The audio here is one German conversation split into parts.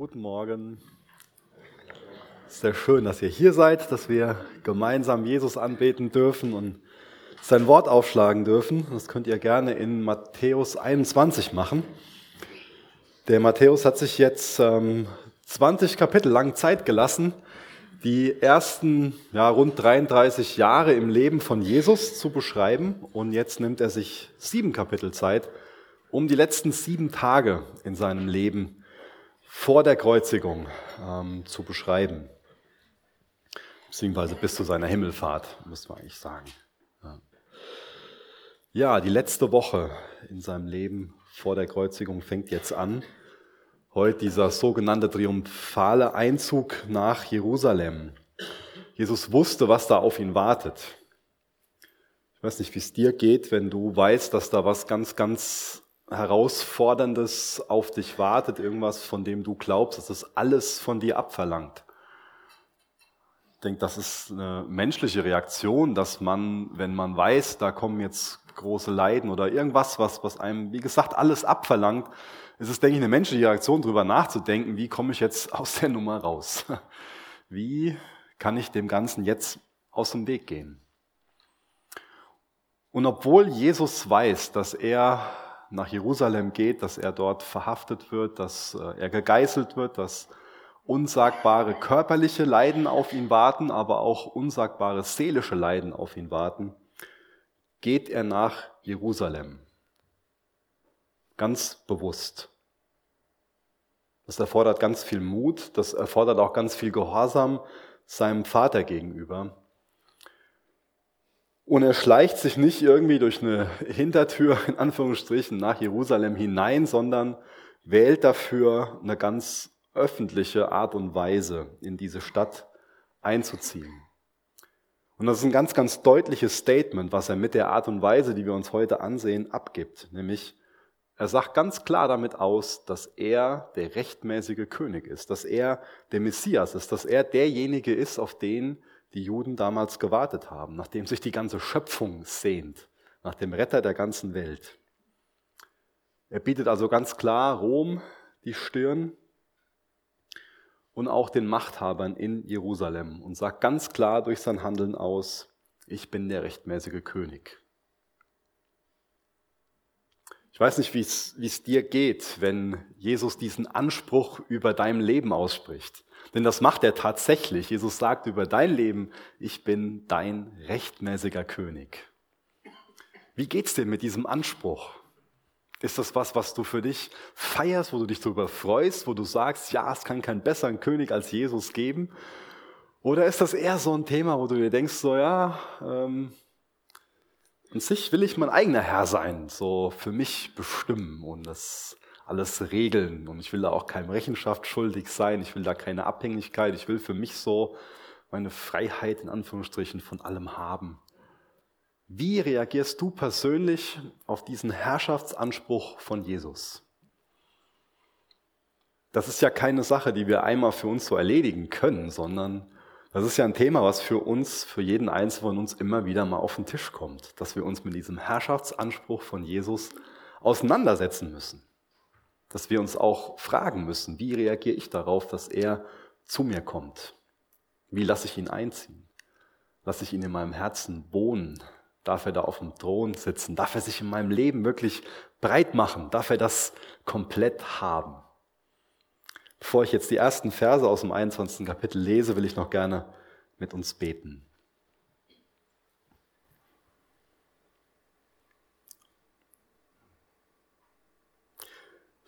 Guten Morgen. Sehr schön, dass ihr hier seid, dass wir gemeinsam Jesus anbeten dürfen und sein Wort aufschlagen dürfen. Das könnt ihr gerne in Matthäus 21 machen. Der Matthäus hat sich jetzt ähm, 20 Kapitel lang Zeit gelassen, die ersten ja, rund 33 Jahre im Leben von Jesus zu beschreiben. Und jetzt nimmt er sich sieben Kapitel Zeit, um die letzten sieben Tage in seinem Leben vor der Kreuzigung ähm, zu beschreiben. Beziehungsweise bis zu seiner Himmelfahrt, müsste man eigentlich sagen. Ja. ja, die letzte Woche in seinem Leben vor der Kreuzigung fängt jetzt an. Heute dieser sogenannte triumphale Einzug nach Jerusalem. Jesus wusste, was da auf ihn wartet. Ich weiß nicht, wie es dir geht, wenn du weißt, dass da was ganz, ganz Herausforderndes auf dich wartet, irgendwas, von dem du glaubst, dass das alles von dir abverlangt. Ich denke, das ist eine menschliche Reaktion, dass man, wenn man weiß, da kommen jetzt große Leiden oder irgendwas, was, was einem, wie gesagt, alles abverlangt, ist es, denke ich, eine menschliche Reaktion, darüber nachzudenken, wie komme ich jetzt aus der Nummer raus? Wie kann ich dem Ganzen jetzt aus dem Weg gehen? Und obwohl Jesus weiß, dass er nach Jerusalem geht, dass er dort verhaftet wird, dass äh, er gegeißelt wird, dass unsagbare körperliche Leiden auf ihn warten, aber auch unsagbare seelische Leiden auf ihn warten, geht er nach Jerusalem. Ganz bewusst. Das erfordert ganz viel Mut, das erfordert auch ganz viel Gehorsam seinem Vater gegenüber. Und er schleicht sich nicht irgendwie durch eine Hintertür in Anführungsstrichen nach Jerusalem hinein, sondern wählt dafür eine ganz öffentliche Art und Weise, in diese Stadt einzuziehen. Und das ist ein ganz, ganz deutliches Statement, was er mit der Art und Weise, die wir uns heute ansehen, abgibt. Nämlich, er sagt ganz klar damit aus, dass er der rechtmäßige König ist, dass er der Messias ist, dass er derjenige ist, auf den die Juden damals gewartet haben, nachdem sich die ganze Schöpfung sehnt, nach dem Retter der ganzen Welt. Er bietet also ganz klar Rom die Stirn und auch den Machthabern in Jerusalem und sagt ganz klar durch sein Handeln aus, ich bin der rechtmäßige König. Ich weiß nicht, wie es dir geht, wenn Jesus diesen Anspruch über dein Leben ausspricht. Denn das macht er tatsächlich. Jesus sagt über dein Leben, ich bin dein rechtmäßiger König. Wie geht's dir mit diesem Anspruch? Ist das was, was du für dich feierst, wo du dich darüber freust, wo du sagst, ja, es kann keinen besseren König als Jesus geben? Oder ist das eher so ein Thema, wo du dir denkst, so ja, ähm, an sich will ich mein eigener Herr sein, so für mich bestimmen und das alles regeln und ich will da auch keinem Rechenschaft schuldig sein, ich will da keine Abhängigkeit, ich will für mich so meine Freiheit in Anführungsstrichen von allem haben. Wie reagierst du persönlich auf diesen Herrschaftsanspruch von Jesus? Das ist ja keine Sache, die wir einmal für uns so erledigen können, sondern das ist ja ein Thema, was für uns, für jeden Einzelnen von uns immer wieder mal auf den Tisch kommt, dass wir uns mit diesem Herrschaftsanspruch von Jesus auseinandersetzen müssen dass wir uns auch fragen müssen, wie reagiere ich darauf, dass er zu mir kommt? Wie lasse ich ihn einziehen? Lasse ich ihn in meinem Herzen wohnen? Darf er da auf dem Thron sitzen? Darf er sich in meinem Leben wirklich breit machen? Darf er das komplett haben? Bevor ich jetzt die ersten Verse aus dem 21. Kapitel lese, will ich noch gerne mit uns beten.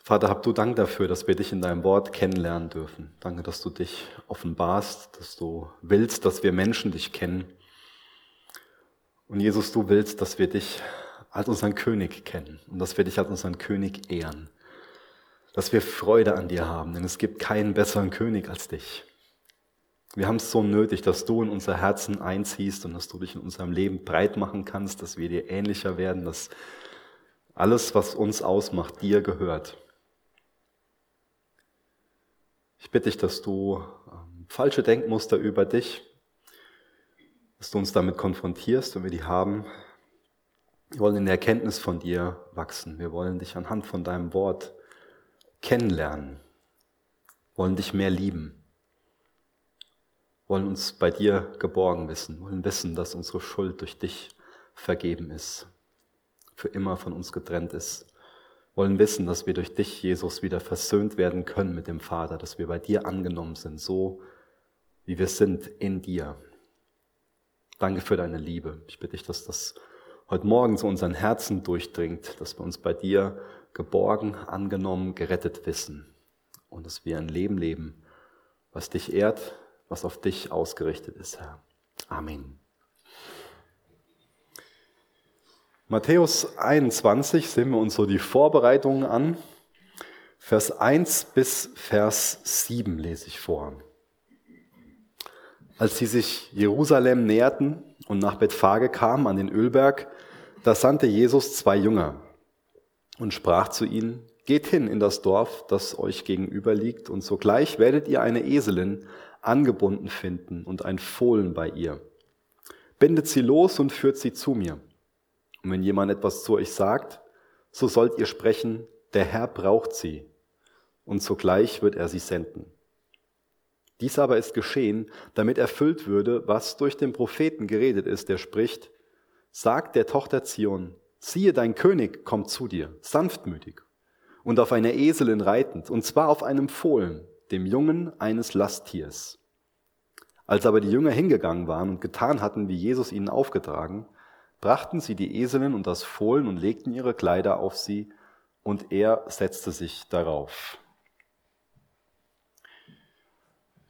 Vater, hab du Dank dafür, dass wir dich in deinem Wort kennenlernen dürfen. Danke, dass du dich offenbarst, dass du willst, dass wir Menschen dich kennen. Und Jesus, du willst, dass wir dich als unseren König kennen und dass wir dich als unseren König ehren. Dass wir Freude an dir haben, denn es gibt keinen besseren König als dich. Wir haben es so nötig, dass du in unser Herzen einziehst und dass du dich in unserem Leben breit machen kannst, dass wir dir ähnlicher werden, dass alles, was uns ausmacht, dir gehört. Ich bitte dich, dass du ähm, falsche Denkmuster über dich, dass du uns damit konfrontierst, wenn wir die haben. Wir wollen in der Erkenntnis von dir wachsen. Wir wollen dich anhand von deinem Wort kennenlernen. wollen dich mehr lieben, wollen uns bei dir geborgen wissen, wollen wissen, dass unsere Schuld durch dich vergeben ist, für immer von uns getrennt ist, wollen wissen, dass wir durch dich, Jesus, wieder versöhnt werden können mit dem Vater, dass wir bei dir angenommen sind, so wie wir sind in dir. Danke für deine Liebe. Ich bitte dich, dass das heute Morgen zu unseren Herzen durchdringt, dass wir uns bei dir geborgen, angenommen, gerettet wissen und dass wir ein Leben leben, was dich ehrt, was auf dich ausgerichtet ist, Herr. Amen. Matthäus 21 sehen wir uns so die Vorbereitungen an. Vers 1 bis Vers 7 lese ich vor. Als sie sich Jerusalem näherten und nach Bethphage kamen an den Ölberg, da sandte Jesus zwei Jünger und sprach zu ihnen, Geht hin in das Dorf, das euch gegenüber liegt, und sogleich werdet ihr eine Eselin angebunden finden und ein Fohlen bei ihr. Bindet sie los und führt sie zu mir. Und wenn jemand etwas zu euch sagt, so sollt ihr sprechen, der Herr braucht sie, und sogleich wird er sie senden. Dies aber ist geschehen, damit erfüllt würde, was durch den Propheten geredet ist, der spricht, sagt der Tochter Zion, siehe, dein König kommt zu dir, sanftmütig und auf einer Eselin reitend, und zwar auf einem Fohlen, dem Jungen eines Lasttiers. Als aber die Jünger hingegangen waren und getan hatten, wie Jesus ihnen aufgetragen, brachten sie die Eselin und das Fohlen und legten ihre Kleider auf sie, und er setzte sich darauf.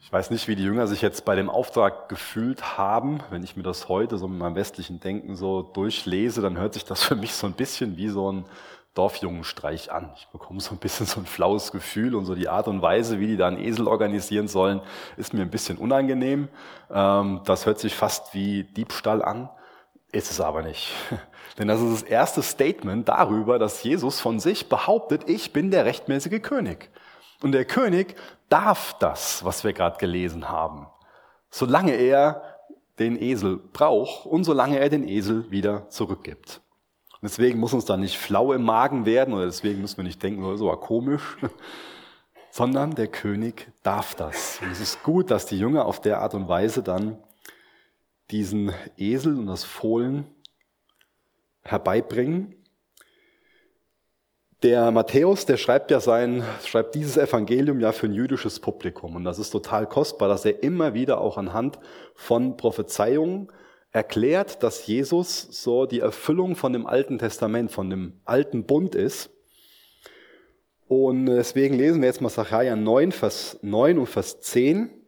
Ich weiß nicht, wie die Jünger sich jetzt bei dem Auftrag gefühlt haben. Wenn ich mir das heute so mit meinem westlichen Denken so durchlese, dann hört sich das für mich so ein bisschen wie so ein Dorfjungenstreich an. Ich bekomme so ein bisschen so ein flaues Gefühl und so die Art und Weise, wie die da einen Esel organisieren sollen, ist mir ein bisschen unangenehm. Ähm, das hört sich fast wie Diebstahl an, ist es aber nicht. Denn das ist das erste Statement darüber, dass Jesus von sich behauptet, ich bin der rechtmäßige König. Und der König darf das, was wir gerade gelesen haben, solange er den Esel braucht und solange er den Esel wieder zurückgibt. Deswegen muss uns da nicht flau im Magen werden oder deswegen müssen wir nicht denken, so war komisch, sondern der König darf das. Und es ist gut, dass die Jünger auf der Art und Weise dann diesen Esel und das Fohlen herbeibringen. Der Matthäus, der schreibt ja sein, schreibt dieses Evangelium ja für ein jüdisches Publikum. Und das ist total kostbar, dass er immer wieder auch anhand von Prophezeiungen erklärt, dass Jesus so die Erfüllung von dem Alten Testament, von dem alten Bund ist. Und deswegen lesen wir jetzt mal Sacharja 9, Vers 9 und Vers 10.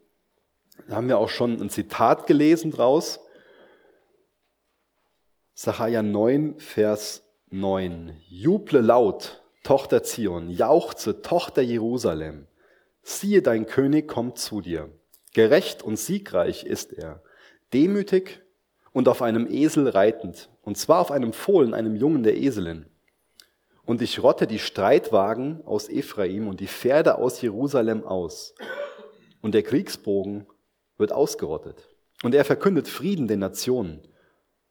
Da haben wir auch schon ein Zitat gelesen draus. Sacharja 9, Vers 9. Juble laut, Tochter Zion, jauchze, Tochter Jerusalem. Siehe, dein König kommt zu dir. Gerecht und siegreich ist er, demütig und auf einem Esel reitend, und zwar auf einem Fohlen, einem Jungen der Eselin. Und ich rotte die Streitwagen aus Ephraim und die Pferde aus Jerusalem aus. Und der Kriegsbogen wird ausgerottet. Und er verkündet Frieden den Nationen.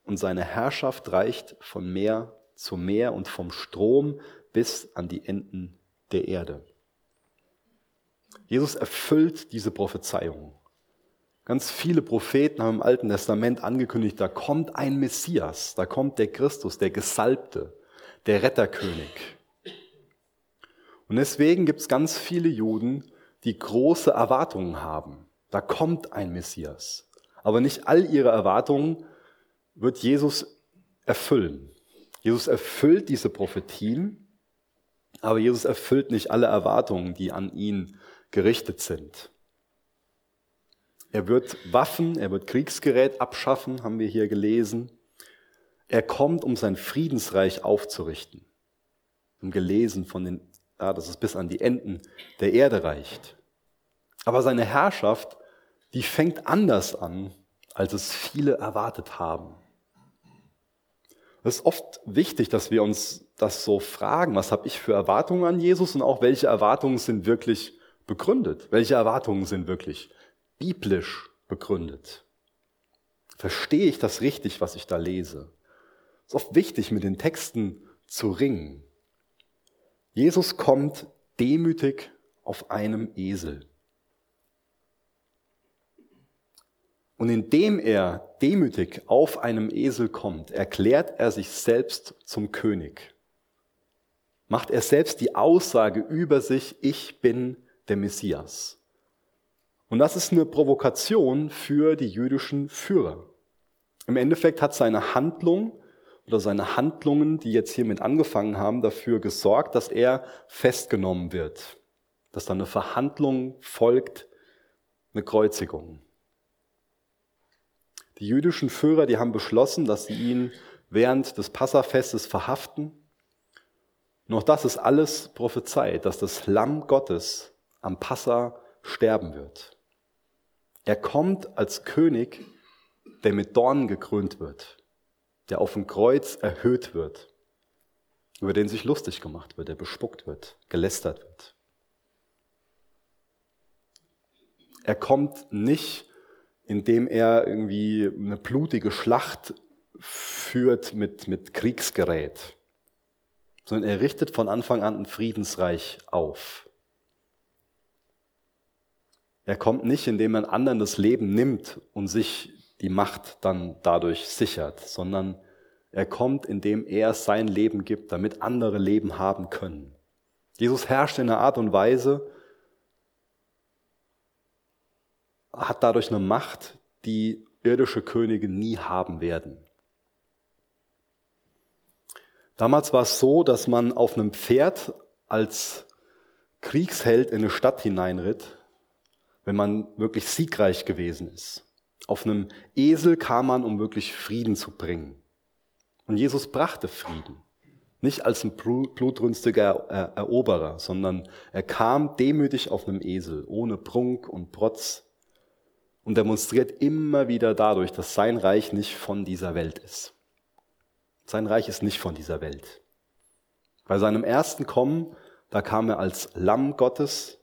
Und seine Herrschaft reicht von Meer zu Meer und vom Strom bis an die Enden der Erde. Jesus erfüllt diese Prophezeiung. Ganz viele Propheten haben im Alten Testament angekündigt, da kommt ein Messias, da kommt der Christus, der Gesalbte, der Retterkönig. Und deswegen gibt es ganz viele Juden, die große Erwartungen haben. Da kommt ein Messias. Aber nicht all ihre Erwartungen wird Jesus erfüllen. Jesus erfüllt diese Prophetien, aber Jesus erfüllt nicht alle Erwartungen, die an ihn gerichtet sind. Er wird Waffen, er wird Kriegsgerät abschaffen, haben wir hier gelesen. Er kommt, um sein Friedensreich aufzurichten. Und gelesen von den, ja, dass es bis an die Enden der Erde reicht. Aber seine Herrschaft, die fängt anders an, als es viele erwartet haben. Es ist oft wichtig, dass wir uns das so fragen, was habe ich für Erwartungen an Jesus und auch welche Erwartungen sind wirklich begründet, welche Erwartungen sind wirklich biblisch begründet? Verstehe ich das richtig, was ich da lese? Es ist oft wichtig, mit den Texten zu ringen. Jesus kommt demütig auf einem Esel. Und indem er demütig auf einem Esel kommt, erklärt er sich selbst zum König. Macht er selbst die Aussage über sich, ich bin der Messias. Und das ist eine Provokation für die jüdischen Führer. Im Endeffekt hat seine Handlung oder seine Handlungen, die jetzt hiermit angefangen haben, dafür gesorgt, dass er festgenommen wird, dass dann eine Verhandlung folgt, eine Kreuzigung. Die jüdischen Führer, die haben beschlossen, dass sie ihn während des Passafestes verhaften. Noch das ist alles prophezeit, dass das Lamm Gottes am Passa sterben wird. Er kommt als König, der mit Dornen gekrönt wird, der auf dem Kreuz erhöht wird, über den sich lustig gemacht wird, der bespuckt wird, gelästert wird. Er kommt nicht indem er irgendwie eine blutige Schlacht führt mit, mit Kriegsgerät, sondern er richtet von Anfang an ein Friedensreich auf. Er kommt nicht, indem er anderen das Leben nimmt und sich die Macht dann dadurch sichert, sondern er kommt, indem er sein Leben gibt, damit andere Leben haben können. Jesus herrscht in einer Art und Weise, hat dadurch eine Macht, die irdische Könige nie haben werden. Damals war es so, dass man auf einem Pferd als Kriegsheld in eine Stadt hineinritt, wenn man wirklich siegreich gewesen ist. Auf einem Esel kam man, um wirklich Frieden zu bringen. Und Jesus brachte Frieden. Nicht als ein blutrünstiger Eroberer, sondern er kam demütig auf einem Esel, ohne Prunk und Protz, und demonstriert immer wieder dadurch, dass sein Reich nicht von dieser Welt ist. Sein Reich ist nicht von dieser Welt. Bei seinem ersten Kommen, da kam er als Lamm Gottes,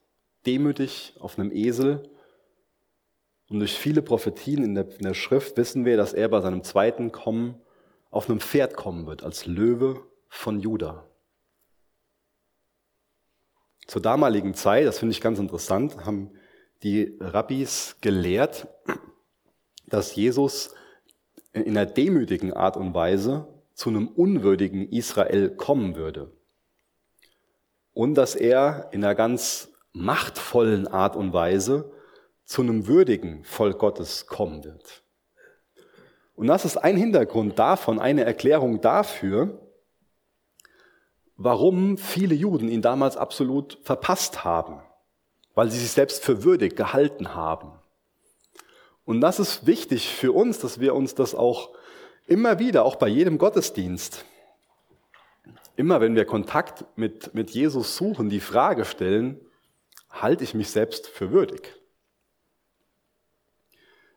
demütig auf einem Esel. Und durch viele Prophetien in der, in der Schrift wissen wir, dass er bei seinem zweiten Kommen auf einem Pferd kommen wird, als Löwe von Juda. Zur damaligen Zeit, das finde ich ganz interessant, haben die Rabbis gelehrt, dass Jesus in einer demütigen Art und Weise zu einem unwürdigen Israel kommen würde. Und dass er in einer ganz machtvollen Art und Weise zu einem würdigen Volk Gottes kommen wird. Und das ist ein Hintergrund davon, eine Erklärung dafür, warum viele Juden ihn damals absolut verpasst haben weil sie sich selbst für würdig gehalten haben. Und das ist wichtig für uns, dass wir uns das auch immer wieder, auch bei jedem Gottesdienst, immer wenn wir Kontakt mit, mit Jesus suchen, die Frage stellen, halte ich mich selbst für würdig?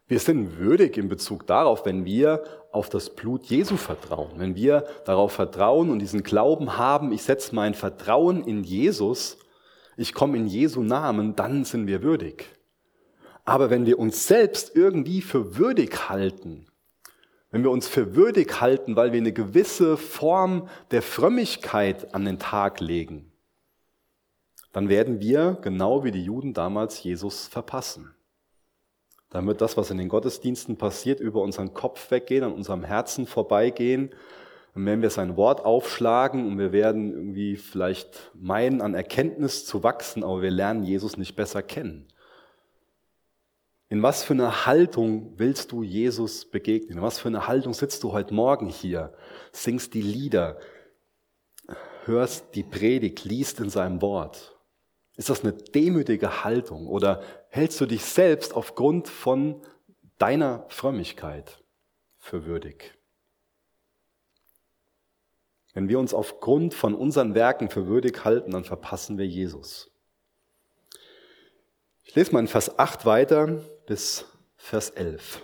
Wir sind würdig in Bezug darauf, wenn wir auf das Blut Jesu vertrauen, wenn wir darauf vertrauen und diesen Glauben haben, ich setze mein Vertrauen in Jesus ich komme in Jesu Namen, dann sind wir würdig. Aber wenn wir uns selbst irgendwie für würdig halten, wenn wir uns für würdig halten, weil wir eine gewisse Form der Frömmigkeit an den Tag legen, dann werden wir, genau wie die Juden damals, Jesus verpassen. Dann wird das, was in den Gottesdiensten passiert, über unseren Kopf weggehen, an unserem Herzen vorbeigehen und wenn wir sein Wort aufschlagen und wir werden irgendwie vielleicht meinen, an Erkenntnis zu wachsen, aber wir lernen Jesus nicht besser kennen. In was für eine Haltung willst du Jesus begegnen? In was für eine Haltung sitzt du heute Morgen hier? Singst die Lieder, hörst die Predigt, liest in seinem Wort. Ist das eine demütige Haltung oder hältst du dich selbst aufgrund von deiner Frömmigkeit für würdig? Wenn wir uns aufgrund von unseren Werken für würdig halten, dann verpassen wir Jesus. Ich lese mal in Vers 8 weiter bis Vers 11.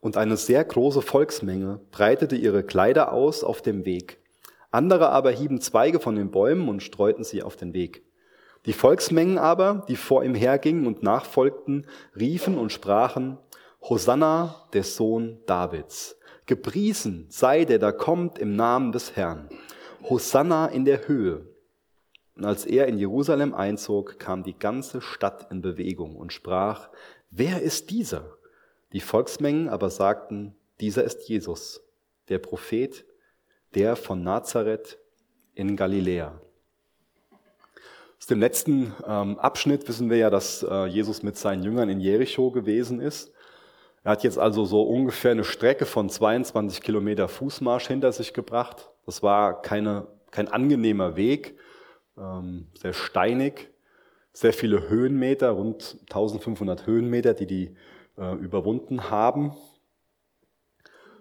Und eine sehr große Volksmenge breitete ihre Kleider aus auf dem Weg. Andere aber hieben Zweige von den Bäumen und streuten sie auf den Weg. Die Volksmengen aber, die vor ihm hergingen und nachfolgten, riefen und sprachen, Hosanna, der Sohn Davids. Gepriesen sei der, der kommt im Namen des Herrn. Hosanna in der Höhe. Und als er in Jerusalem einzog, kam die ganze Stadt in Bewegung und sprach, wer ist dieser? Die Volksmengen aber sagten, dieser ist Jesus, der Prophet, der von Nazareth in Galiläa. Aus dem letzten ähm, Abschnitt wissen wir ja, dass äh, Jesus mit seinen Jüngern in Jericho gewesen ist. Er hat jetzt also so ungefähr eine Strecke von 22 Kilometer Fußmarsch hinter sich gebracht. Das war keine, kein angenehmer Weg, ähm, sehr steinig, sehr viele Höhenmeter, rund 1500 Höhenmeter, die die äh, überwunden haben.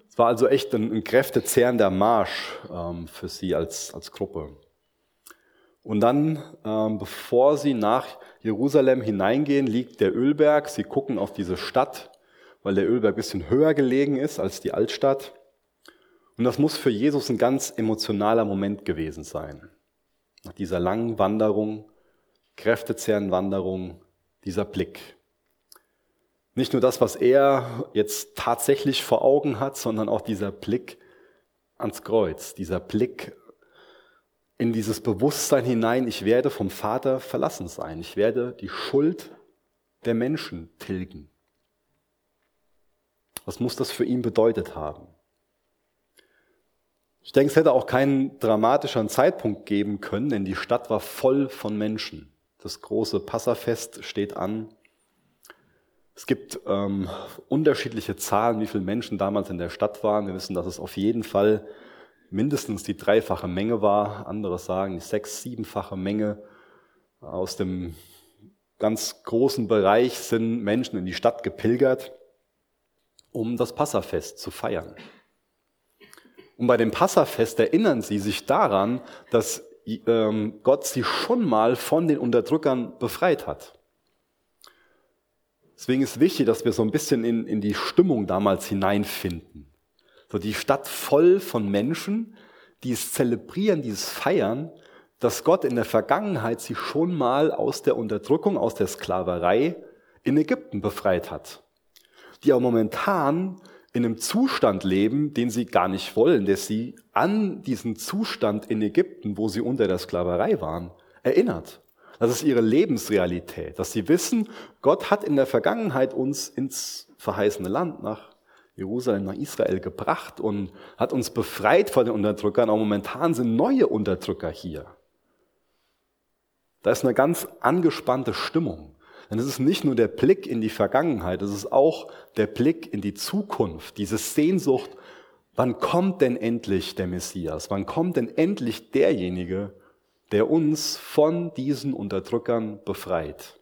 Es war also echt ein, ein kräftezehrender Marsch ähm, für sie als, als Gruppe. Und dann, ähm, bevor sie nach Jerusalem hineingehen, liegt der Ölberg. Sie gucken auf diese Stadt, weil der Ölberg ein bisschen höher gelegen ist als die Altstadt. Und das muss für Jesus ein ganz emotionaler Moment gewesen sein. Nach dieser langen Wanderung, kräftezehrenden Wanderung, dieser Blick. Nicht nur das, was er jetzt tatsächlich vor Augen hat, sondern auch dieser Blick ans Kreuz, dieser Blick in dieses Bewusstsein hinein, ich werde vom Vater verlassen sein, ich werde die Schuld der Menschen tilgen. Was muss das für ihn bedeutet haben? Ich denke, es hätte auch keinen dramatischeren Zeitpunkt geben können, denn die Stadt war voll von Menschen. Das große Passafest steht an. Es gibt ähm, unterschiedliche Zahlen, wie viele Menschen damals in der Stadt waren. Wir wissen, dass es auf jeden Fall mindestens die dreifache Menge war. Andere sagen die sechs-, siebenfache Menge. Aus dem ganz großen Bereich sind Menschen in die Stadt gepilgert, um das Passafest zu feiern. Und bei dem Passafest erinnern sie sich daran, dass ähm, Gott sie schon mal von den Unterdrückern befreit hat. Deswegen ist wichtig, dass wir so ein bisschen in, in die Stimmung damals hineinfinden. So die Stadt voll von Menschen, die es zelebrieren, dieses Feiern, dass Gott in der Vergangenheit sie schon mal aus der Unterdrückung, aus der Sklaverei in Ägypten befreit hat. Die auch momentan in einem Zustand leben, den sie gar nicht wollen, der sie an diesen Zustand in Ägypten, wo sie unter der Sklaverei waren, erinnert. Das ist ihre Lebensrealität, dass sie wissen, Gott hat in der Vergangenheit uns ins verheißene Land nach Jerusalem nach Israel gebracht und hat uns befreit von den Unterdrückern. Aber momentan sind neue Unterdrücker hier. Da ist eine ganz angespannte Stimmung. Denn es ist nicht nur der Blick in die Vergangenheit, es ist auch der Blick in die Zukunft, diese Sehnsucht, wann kommt denn endlich der Messias? Wann kommt denn endlich derjenige, der uns von diesen Unterdrückern befreit?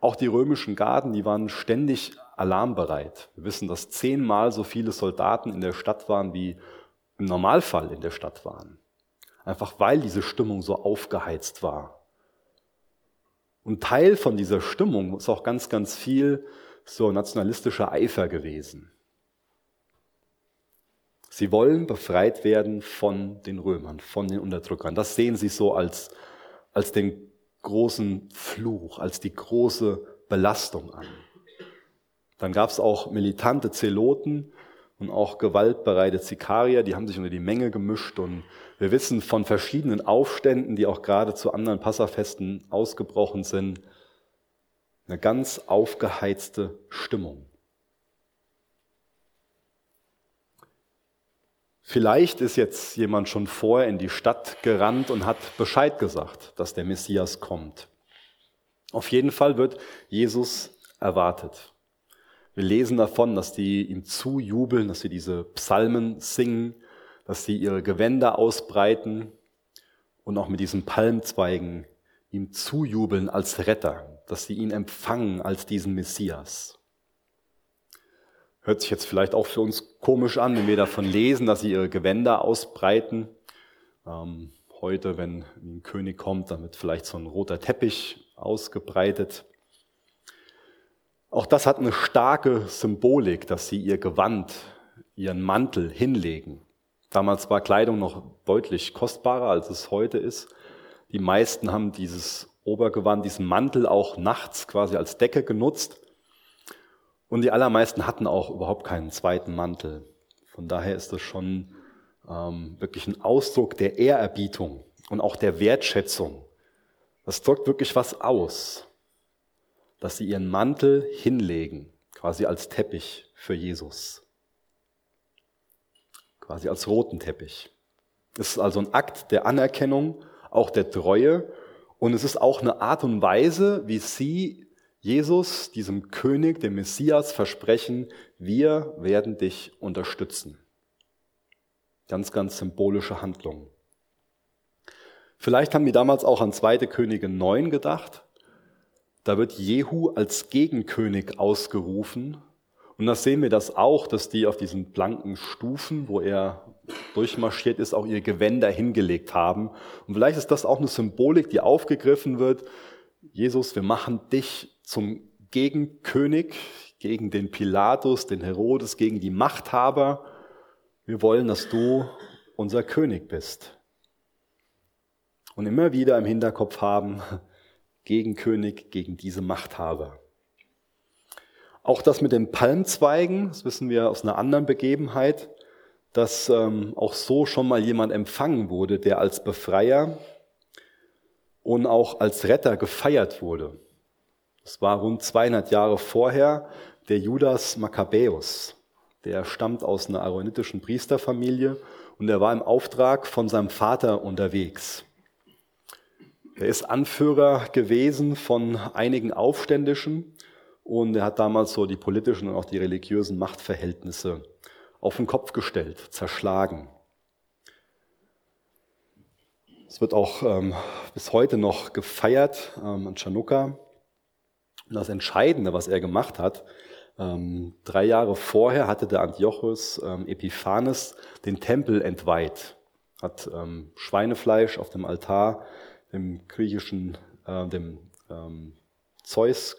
Auch die römischen Garden, die waren ständig alarmbereit. Wir wissen, dass zehnmal so viele Soldaten in der Stadt waren, wie im Normalfall in der Stadt waren. Einfach weil diese Stimmung so aufgeheizt war. Und Teil von dieser Stimmung ist auch ganz, ganz viel so nationalistischer Eifer gewesen. Sie wollen befreit werden von den Römern, von den Unterdrückern. Das sehen sie so als, als den großen Fluch, als die große Belastung an. Dann gab es auch militante Zeloten und auch gewaltbereite Zikarier, die haben sich unter die Menge gemischt und wir wissen von verschiedenen Aufständen, die auch gerade zu anderen Passafesten ausgebrochen sind, eine ganz aufgeheizte Stimmung. Vielleicht ist jetzt jemand schon vorher in die Stadt gerannt und hat Bescheid gesagt, dass der Messias kommt. Auf jeden Fall wird Jesus erwartet. Wir lesen davon, dass die ihm zujubeln, dass sie diese Psalmen singen, dass sie ihre Gewänder ausbreiten und auch mit diesen Palmzweigen ihm zujubeln als Retter, dass sie ihn empfangen als diesen Messias. Hört sich jetzt vielleicht auch für uns komisch an, wenn wir davon lesen, dass sie ihre Gewänder ausbreiten. Ähm, heute, wenn ein König kommt, dann wird vielleicht so ein roter Teppich ausgebreitet. Auch das hat eine starke Symbolik, dass sie ihr Gewand, ihren Mantel hinlegen. Damals war Kleidung noch deutlich kostbarer, als es heute ist. Die meisten haben dieses Obergewand, diesen Mantel auch nachts quasi als Decke genutzt. Und die allermeisten hatten auch überhaupt keinen zweiten Mantel. Von daher ist das schon ähm, wirklich ein Ausdruck der Ehrerbietung und auch der Wertschätzung. Das drückt wirklich was aus, dass sie ihren Mantel hinlegen, quasi als Teppich für Jesus. Quasi als roten Teppich. Es ist also ein Akt der Anerkennung, auch der Treue und es ist auch eine Art und Weise, wie sie Jesus, diesem König, dem Messias, versprechen, wir werden dich unterstützen. Ganz, ganz symbolische Handlung. Vielleicht haben die damals auch an 2. Könige 9 gedacht. Da wird Jehu als Gegenkönig ausgerufen. Und da sehen wir das auch, dass die auf diesen blanken Stufen, wo er durchmarschiert ist, auch ihre Gewänder hingelegt haben. Und vielleicht ist das auch eine Symbolik, die aufgegriffen wird. Jesus, wir machen dich zum Gegenkönig gegen den Pilatus, den Herodes, gegen die Machthaber. Wir wollen, dass du unser König bist. Und immer wieder im Hinterkopf haben, gegen König, gegen diese Machthaber. Auch das mit den Palmzweigen, das wissen wir aus einer anderen Begebenheit, dass ähm, auch so schon mal jemand empfangen wurde, der als Befreier und auch als Retter gefeiert wurde. Das war rund 200 Jahre vorher der Judas Makkabäus. Der stammt aus einer aaronitischen Priesterfamilie und er war im Auftrag von seinem Vater unterwegs. Er ist Anführer gewesen von einigen Aufständischen und er hat damals so die politischen und auch die religiösen Machtverhältnisse auf den Kopf gestellt, zerschlagen. Es wird auch ähm, bis heute noch gefeiert ähm, an Chanukka. Und das Entscheidende, was er gemacht hat, ähm, drei Jahre vorher hatte der Antiochus ähm, Epiphanes den Tempel entweiht, hat ähm, Schweinefleisch auf dem Altar dem griechischen, äh, dem ähm, Zeus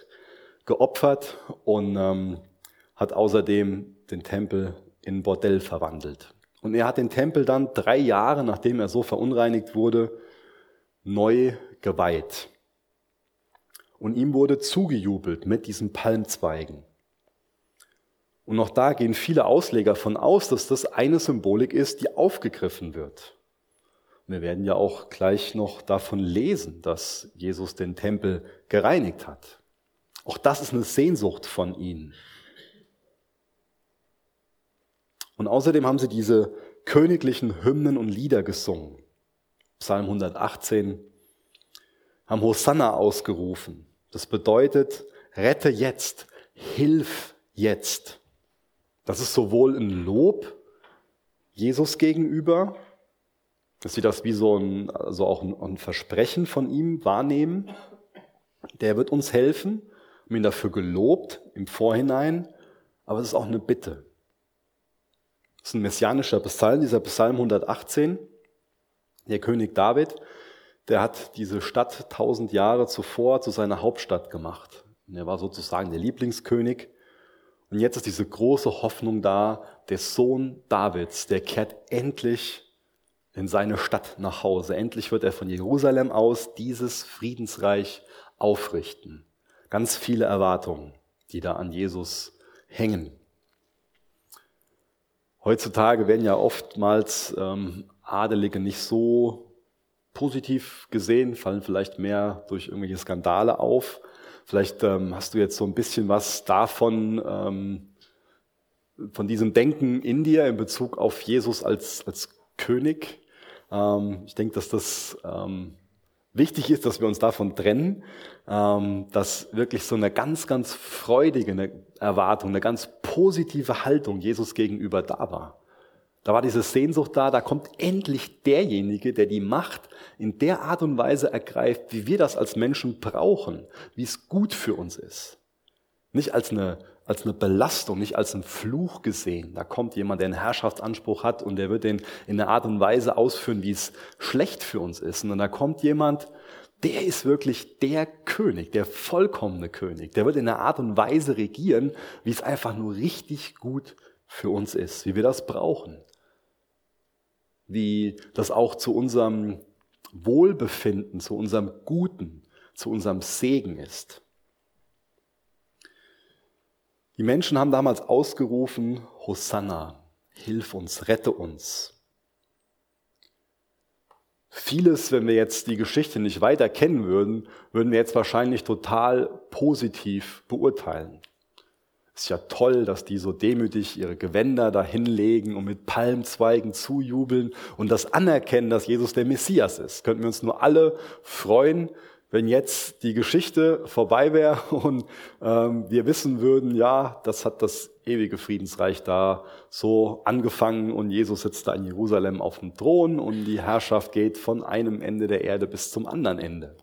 geopfert und ähm, hat außerdem den Tempel in Bordell verwandelt. Und er hat den Tempel dann drei Jahre, nachdem er so verunreinigt wurde, neu geweiht. Und ihm wurde zugejubelt mit diesen Palmzweigen. Und auch da gehen viele Ausleger von aus, dass das eine Symbolik ist, die aufgegriffen wird. Wir werden ja auch gleich noch davon lesen, dass Jesus den Tempel gereinigt hat. Auch das ist eine Sehnsucht von ihnen. Und außerdem haben sie diese königlichen Hymnen und Lieder gesungen. Psalm 118 haben Hosanna ausgerufen. Das bedeutet, rette jetzt, hilf jetzt. Das ist sowohl ein Lob Jesus gegenüber, dass sie das wie so ein, also auch ein, ein Versprechen von ihm wahrnehmen. Der wird uns helfen, haben ihn dafür gelobt im Vorhinein, aber es ist auch eine Bitte. Das ist ein messianischer Psalm, dieser Psalm 118. Der König David, der hat diese Stadt tausend Jahre zuvor zu seiner Hauptstadt gemacht. Und er war sozusagen der Lieblingskönig. Und jetzt ist diese große Hoffnung da, der Sohn Davids, der kehrt endlich in seine Stadt nach Hause. Endlich wird er von Jerusalem aus dieses Friedensreich aufrichten. Ganz viele Erwartungen, die da an Jesus hängen. Heutzutage werden ja oftmals ähm, Adelige nicht so positiv gesehen, fallen vielleicht mehr durch irgendwelche Skandale auf. Vielleicht ähm, hast du jetzt so ein bisschen was davon, ähm, von diesem Denken in dir in Bezug auf Jesus als, als König. Ähm, ich denke, dass das ähm, wichtig ist, dass wir uns davon trennen, ähm, dass wirklich so eine ganz, ganz freudige Erwartung, eine ganz positive Haltung Jesus gegenüber da war. Da war diese Sehnsucht da, da kommt endlich derjenige, der die Macht in der Art und Weise ergreift, wie wir das als Menschen brauchen, wie es gut für uns ist. Nicht als eine, als eine Belastung, nicht als ein Fluch gesehen. Da kommt jemand, der einen Herrschaftsanspruch hat und der wird den in einer Art und Weise ausführen, wie es schlecht für uns ist. Und da kommt jemand, der ist wirklich der König, der vollkommene König. Der wird in einer Art und Weise regieren, wie es einfach nur richtig gut für uns ist, wie wir das brauchen. Wie das auch zu unserem Wohlbefinden, zu unserem Guten, zu unserem Segen ist. Die Menschen haben damals ausgerufen, Hosanna, hilf uns, rette uns. Vieles, wenn wir jetzt die Geschichte nicht weiter kennen würden, würden wir jetzt wahrscheinlich total positiv beurteilen. Ist ja toll, dass die so demütig ihre Gewänder dahinlegen und mit Palmzweigen zujubeln und das anerkennen, dass Jesus der Messias ist. Könnten wir uns nur alle freuen, wenn jetzt die Geschichte vorbei wäre und ähm, wir wissen würden, ja, das hat das ewige Friedensreich da so angefangen und Jesus sitzt da in Jerusalem auf dem Thron und die Herrschaft geht von einem Ende der Erde bis zum anderen Ende.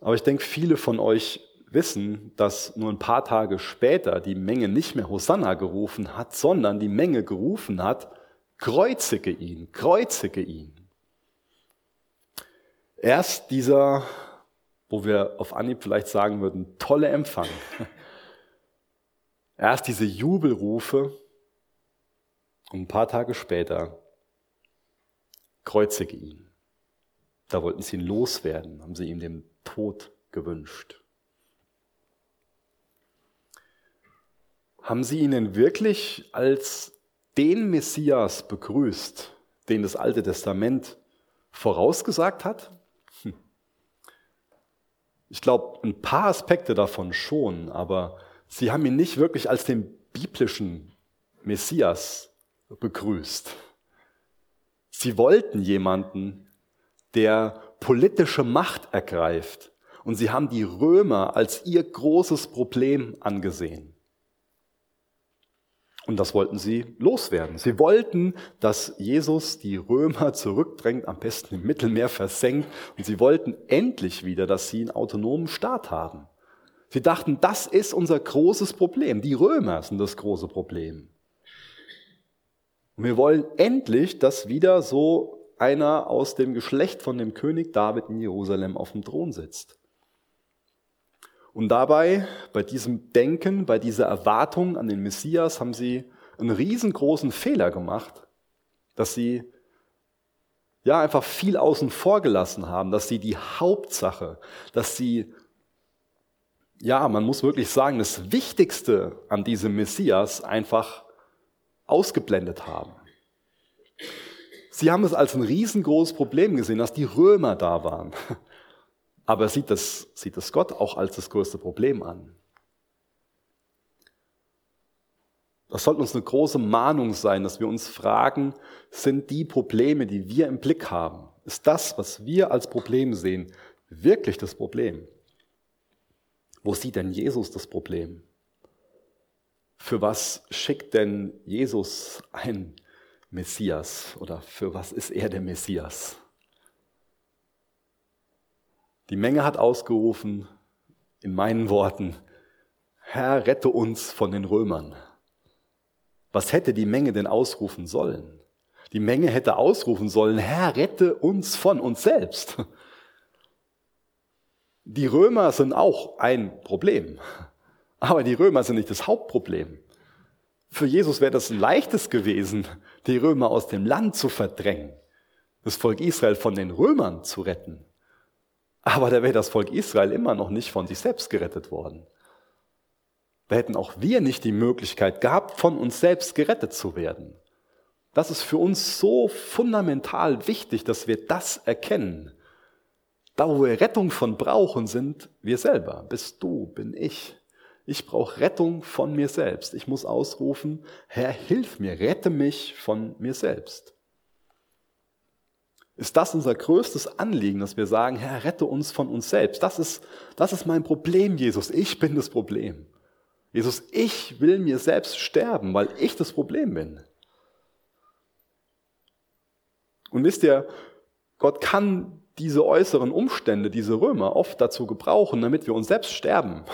Aber ich denke, viele von euch wissen, dass nur ein paar Tage später die Menge nicht mehr Hosanna gerufen hat, sondern die Menge gerufen hat, kreuzige ihn, kreuzige ihn. Erst dieser, wo wir auf Anhieb vielleicht sagen würden, tolle Empfang. Erst diese Jubelrufe und ein paar Tage später kreuzige ihn. Da wollten sie ihn loswerden, haben sie ihm den Tod gewünscht. Haben sie ihn denn wirklich als den Messias begrüßt, den das Alte Testament vorausgesagt hat? Ich glaube, ein paar Aspekte davon schon, aber sie haben ihn nicht wirklich als den biblischen Messias begrüßt. Sie wollten jemanden, der politische Macht ergreift. Und sie haben die Römer als ihr großes Problem angesehen. Und das wollten sie loswerden. Sie wollten, dass Jesus die Römer zurückdrängt, am besten im Mittelmeer versenkt. Und sie wollten endlich wieder, dass sie einen autonomen Staat haben. Sie dachten, das ist unser großes Problem. Die Römer sind das große Problem. Und wir wollen endlich, dass wieder so einer aus dem Geschlecht von dem König David in Jerusalem auf dem Thron sitzt. Und dabei, bei diesem Denken, bei dieser Erwartung an den Messias, haben sie einen riesengroßen Fehler gemacht, dass sie ja einfach viel außen vor gelassen haben, dass sie die Hauptsache, dass sie ja, man muss wirklich sagen, das Wichtigste an diesem Messias einfach ausgeblendet haben. Sie haben es als ein riesengroßes Problem gesehen, dass die Römer da waren. Aber sieht das, sieht das Gott auch als das größte Problem an? Das sollte uns eine große Mahnung sein, dass wir uns fragen, sind die Probleme, die wir im Blick haben, ist das, was wir als Problem sehen, wirklich das Problem? Wo sieht denn Jesus das Problem? Für was schickt denn Jesus ein Messias oder für was ist er der Messias? Die Menge hat ausgerufen, in meinen Worten, Herr, rette uns von den Römern. Was hätte die Menge denn ausrufen sollen? Die Menge hätte ausrufen sollen, Herr, rette uns von uns selbst. Die Römer sind auch ein Problem, aber die Römer sind nicht das Hauptproblem. Für Jesus wäre das ein leichtes gewesen, die Römer aus dem Land zu verdrängen, das Volk Israel von den Römern zu retten. Aber da wäre das Volk Israel immer noch nicht von sich selbst gerettet worden. Da hätten auch wir nicht die Möglichkeit gehabt, von uns selbst gerettet zu werden. Das ist für uns so fundamental wichtig, dass wir das erkennen. Da, wo wir Rettung von brauchen, sind wir selber. Bist du, bin ich. Ich brauche Rettung von mir selbst. Ich muss ausrufen, Herr, hilf mir, rette mich von mir selbst ist das unser größtes Anliegen, dass wir sagen, Herr, rette uns von uns selbst. Das ist, das ist mein Problem, Jesus. Ich bin das Problem. Jesus, ich will mir selbst sterben, weil ich das Problem bin. Und wisst ihr, Gott kann diese äußeren Umstände, diese Römer oft dazu gebrauchen, damit wir uns selbst sterben.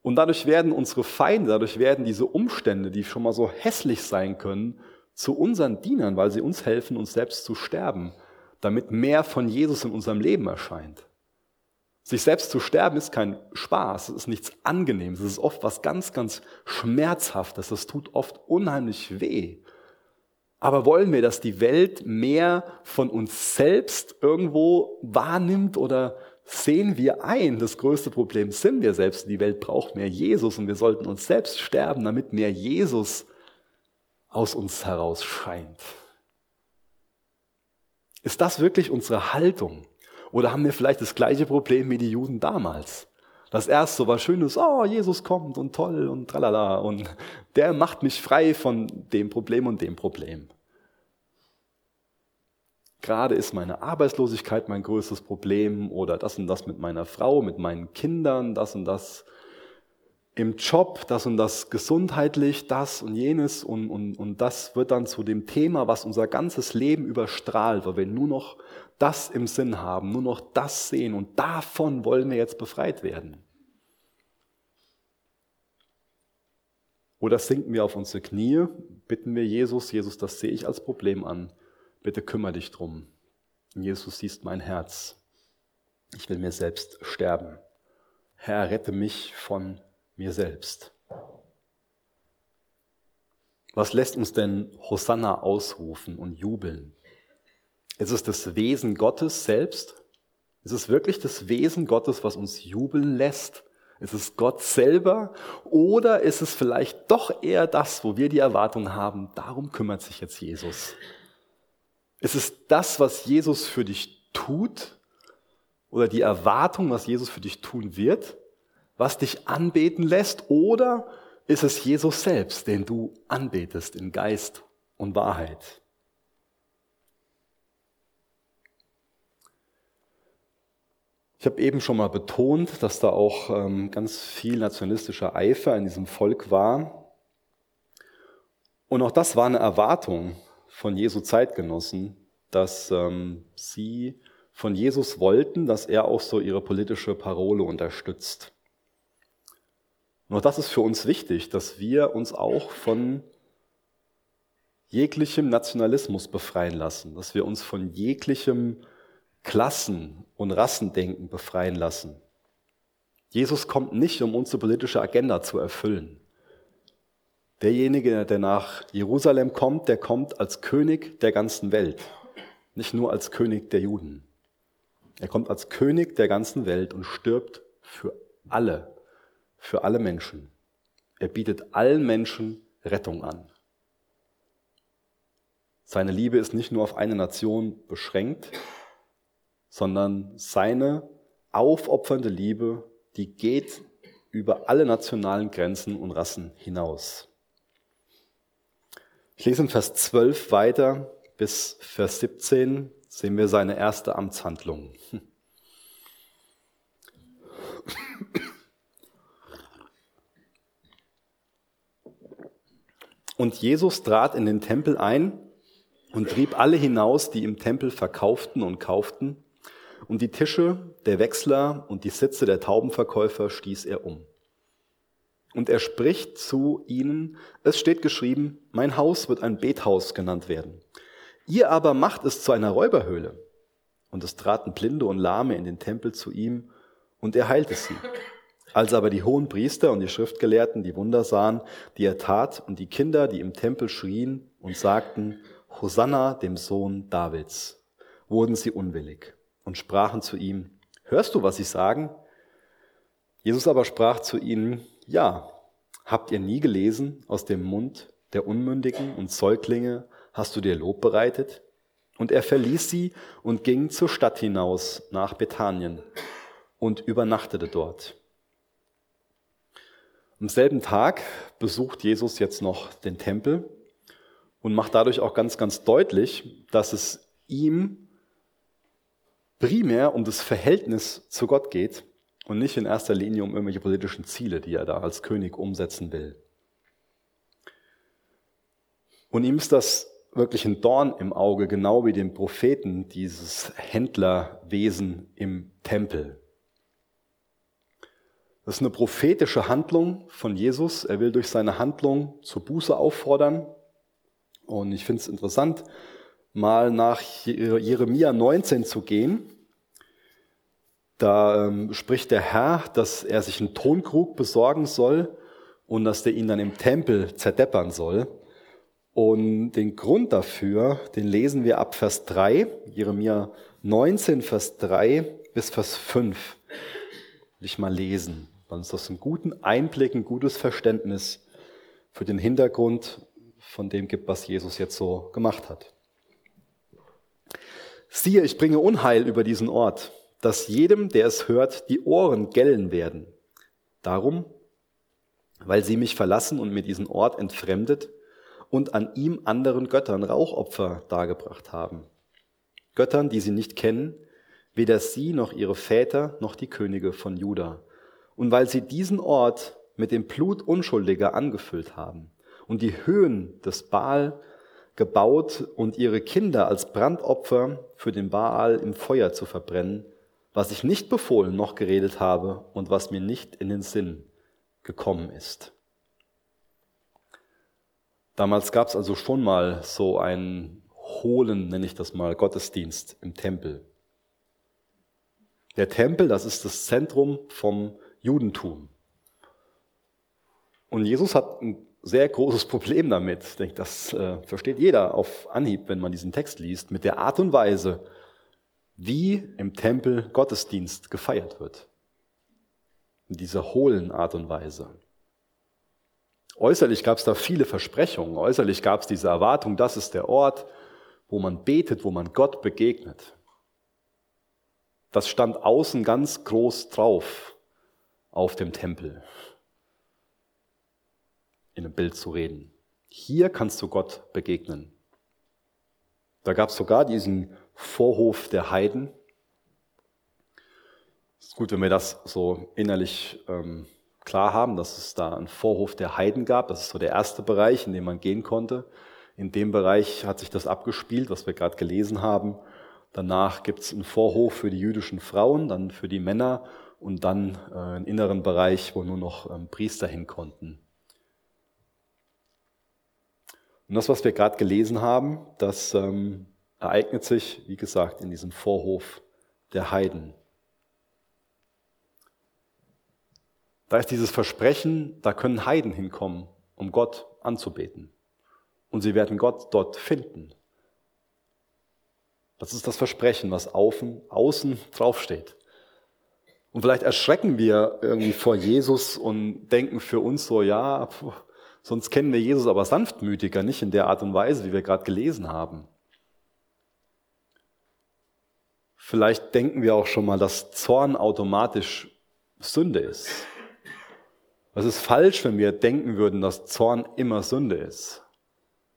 Und dadurch werden unsere Feinde, dadurch werden diese Umstände, die schon mal so hässlich sein können, zu unseren Dienern, weil sie uns helfen, uns selbst zu sterben, damit mehr von Jesus in unserem Leben erscheint. Sich selbst zu sterben ist kein Spaß, es ist nichts Angenehmes, es ist oft was ganz, ganz Schmerzhaftes, das tut oft unheimlich weh. Aber wollen wir, dass die Welt mehr von uns selbst irgendwo wahrnimmt oder sehen wir ein, das größte Problem sind wir selbst, die Welt braucht mehr Jesus und wir sollten uns selbst sterben, damit mehr Jesus aus uns heraus scheint. Ist das wirklich unsere Haltung? Oder haben wir vielleicht das gleiche Problem wie die Juden damals? Das erst so was Schönes, oh, Jesus kommt und toll und tralala und der macht mich frei von dem Problem und dem Problem. Gerade ist meine Arbeitslosigkeit mein größtes Problem oder das und das mit meiner Frau, mit meinen Kindern, das und das im Job, das und das gesundheitlich, das und jenes und, und, und das wird dann zu dem Thema, was unser ganzes Leben überstrahlt, weil wir nur noch das im Sinn haben, nur noch das sehen und davon wollen wir jetzt befreit werden. Oder sinken wir auf unsere Knie, bitten wir Jesus, Jesus, das sehe ich als Problem an, bitte kümmere dich drum. Jesus siehst mein Herz. Ich will mir selbst sterben. Herr, rette mich von mir selbst. Was lässt uns denn Hosanna ausrufen und jubeln? Ist es das Wesen Gottes selbst? Ist es wirklich das Wesen Gottes, was uns jubeln lässt? Ist es Gott selber? Oder ist es vielleicht doch eher das, wo wir die Erwartung haben, darum kümmert sich jetzt Jesus? Ist es das, was Jesus für dich tut? Oder die Erwartung, was Jesus für dich tun wird? Was dich anbeten lässt? Oder ist es Jesus selbst, den du anbetest in Geist und Wahrheit? Ich habe eben schon mal betont, dass da auch ähm, ganz viel nationalistischer Eifer in diesem Volk war. Und auch das war eine Erwartung von Jesu Zeitgenossen, dass ähm, sie von Jesus wollten, dass er auch so ihre politische Parole unterstützt. Und auch das ist für uns wichtig, dass wir uns auch von jeglichem Nationalismus befreien lassen, dass wir uns von jeglichem Klassen- und Rassendenken befreien lassen. Jesus kommt nicht, um unsere politische Agenda zu erfüllen. Derjenige, der nach Jerusalem kommt, der kommt als König der ganzen Welt, nicht nur als König der Juden. Er kommt als König der ganzen Welt und stirbt für alle, für alle Menschen. Er bietet allen Menschen Rettung an. Seine Liebe ist nicht nur auf eine Nation beschränkt, sondern seine aufopfernde Liebe, die geht über alle nationalen Grenzen und Rassen hinaus. Ich lese in Vers 12 weiter bis Vers 17 sehen wir seine erste Amtshandlung. Und Jesus trat in den Tempel ein und trieb alle hinaus, die im Tempel verkauften und kauften, und die Tische der Wechsler und die Sitze der Taubenverkäufer stieß er um. Und er spricht zu ihnen, es steht geschrieben, mein Haus wird ein Bethaus genannt werden. Ihr aber macht es zu einer Räuberhöhle. Und es traten Blinde und Lahme in den Tempel zu ihm, und er heilte sie. Als aber die hohen Priester und die Schriftgelehrten die Wunder sahen, die er tat, und die Kinder, die im Tempel schrien und sagten, Hosanna dem Sohn Davids, wurden sie unwillig und sprachen zu ihm, hörst du, was sie sagen? Jesus aber sprach zu ihnen, ja, habt ihr nie gelesen, aus dem Mund der Unmündigen und Säuglinge hast du dir Lob bereitet? Und er verließ sie und ging zur Stadt hinaus nach Bethanien und übernachtete dort. Am selben Tag besucht Jesus jetzt noch den Tempel und macht dadurch auch ganz, ganz deutlich, dass es ihm primär um das Verhältnis zu Gott geht und nicht in erster Linie um irgendwelche politischen Ziele, die er da als König umsetzen will. Und ihm ist das wirklich ein Dorn im Auge, genau wie dem Propheten, dieses Händlerwesen im Tempel. Das ist eine prophetische Handlung von Jesus. Er will durch seine Handlung zur Buße auffordern. Und ich finde es interessant, mal nach Jeremia 19 zu gehen. Da ähm, spricht der Herr, dass er sich einen Tonkrug besorgen soll und dass der ihn dann im Tempel zerdeppern soll. Und den Grund dafür, den lesen wir ab Vers 3, Jeremia 19, Vers 3 bis Vers 5. Will ich mal lesen. Dann ist das einen guten Einblick, ein gutes Verständnis für den Hintergrund von dem gibt, was Jesus jetzt so gemacht hat. Siehe, ich bringe Unheil über diesen Ort, dass jedem, der es hört, die Ohren gellen werden. Darum, weil sie mich verlassen und mir diesen Ort entfremdet und an ihm anderen Göttern Rauchopfer dargebracht haben. Göttern, die sie nicht kennen, weder sie noch ihre Väter noch die Könige von Juda. Und weil sie diesen Ort mit dem Blut Unschuldiger angefüllt haben und die Höhen des Baal gebaut und ihre Kinder als Brandopfer für den Baal im Feuer zu verbrennen, was ich nicht befohlen noch geredet habe und was mir nicht in den Sinn gekommen ist. Damals gab es also schon mal so einen hohlen, nenne ich das mal, Gottesdienst im Tempel. Der Tempel, das ist das Zentrum vom Judentum. Und Jesus hat ein sehr großes Problem damit. Ich denke, das äh, versteht jeder auf Anhieb, wenn man diesen Text liest, mit der Art und Weise, wie im Tempel Gottesdienst gefeiert wird. In dieser hohlen Art und Weise. Äußerlich gab es da viele Versprechungen. Äußerlich gab es diese Erwartung, das ist der Ort, wo man betet, wo man Gott begegnet. Das stand außen ganz groß drauf auf dem Tempel. In einem Bild zu reden. Hier kannst du Gott begegnen. Da gab es sogar diesen Vorhof der Heiden. Es ist gut, wenn wir das so innerlich ähm, klar haben, dass es da einen Vorhof der Heiden gab. Das ist so der erste Bereich, in dem man gehen konnte. In dem Bereich hat sich das abgespielt, was wir gerade gelesen haben. Danach gibt es einen Vorhof für die jüdischen Frauen, dann für die Männer und dann äh, einen inneren Bereich, wo nur noch ähm, Priester hin konnten. Und das, was wir gerade gelesen haben, das ähm, ereignet sich, wie gesagt, in diesem Vorhof der Heiden. Da ist dieses Versprechen, da können Heiden hinkommen, um Gott anzubeten. Und sie werden Gott dort finden. Das ist das Versprechen, was außen, außen draufsteht. Und vielleicht erschrecken wir irgendwie vor Jesus und denken für uns so, ja, puh, sonst kennen wir Jesus aber sanftmütiger, nicht in der Art und Weise, wie wir gerade gelesen haben. Vielleicht denken wir auch schon mal, dass Zorn automatisch Sünde ist. Es ist falsch, wenn wir denken würden, dass Zorn immer Sünde ist.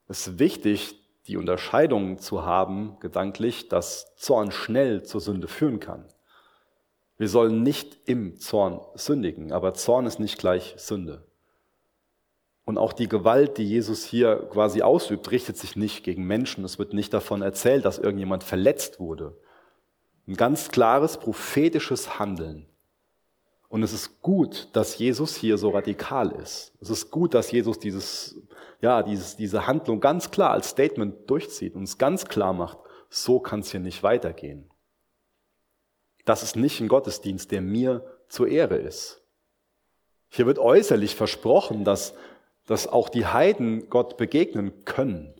Es ist wichtig, die Unterscheidung zu haben, gedanklich, dass Zorn schnell zur Sünde führen kann. Wir sollen nicht im Zorn sündigen, aber Zorn ist nicht gleich Sünde. Und auch die Gewalt, die Jesus hier quasi ausübt, richtet sich nicht gegen Menschen. Es wird nicht davon erzählt, dass irgendjemand verletzt wurde. Ein ganz klares prophetisches Handeln. Und es ist gut, dass Jesus hier so radikal ist. Es ist gut, dass Jesus dieses, ja, dieses, diese Handlung ganz klar als Statement durchzieht und es ganz klar macht, so kann es hier nicht weitergehen. Das ist nicht ein Gottesdienst, der mir zur Ehre ist. Hier wird äußerlich versprochen, dass, dass auch die Heiden Gott begegnen können.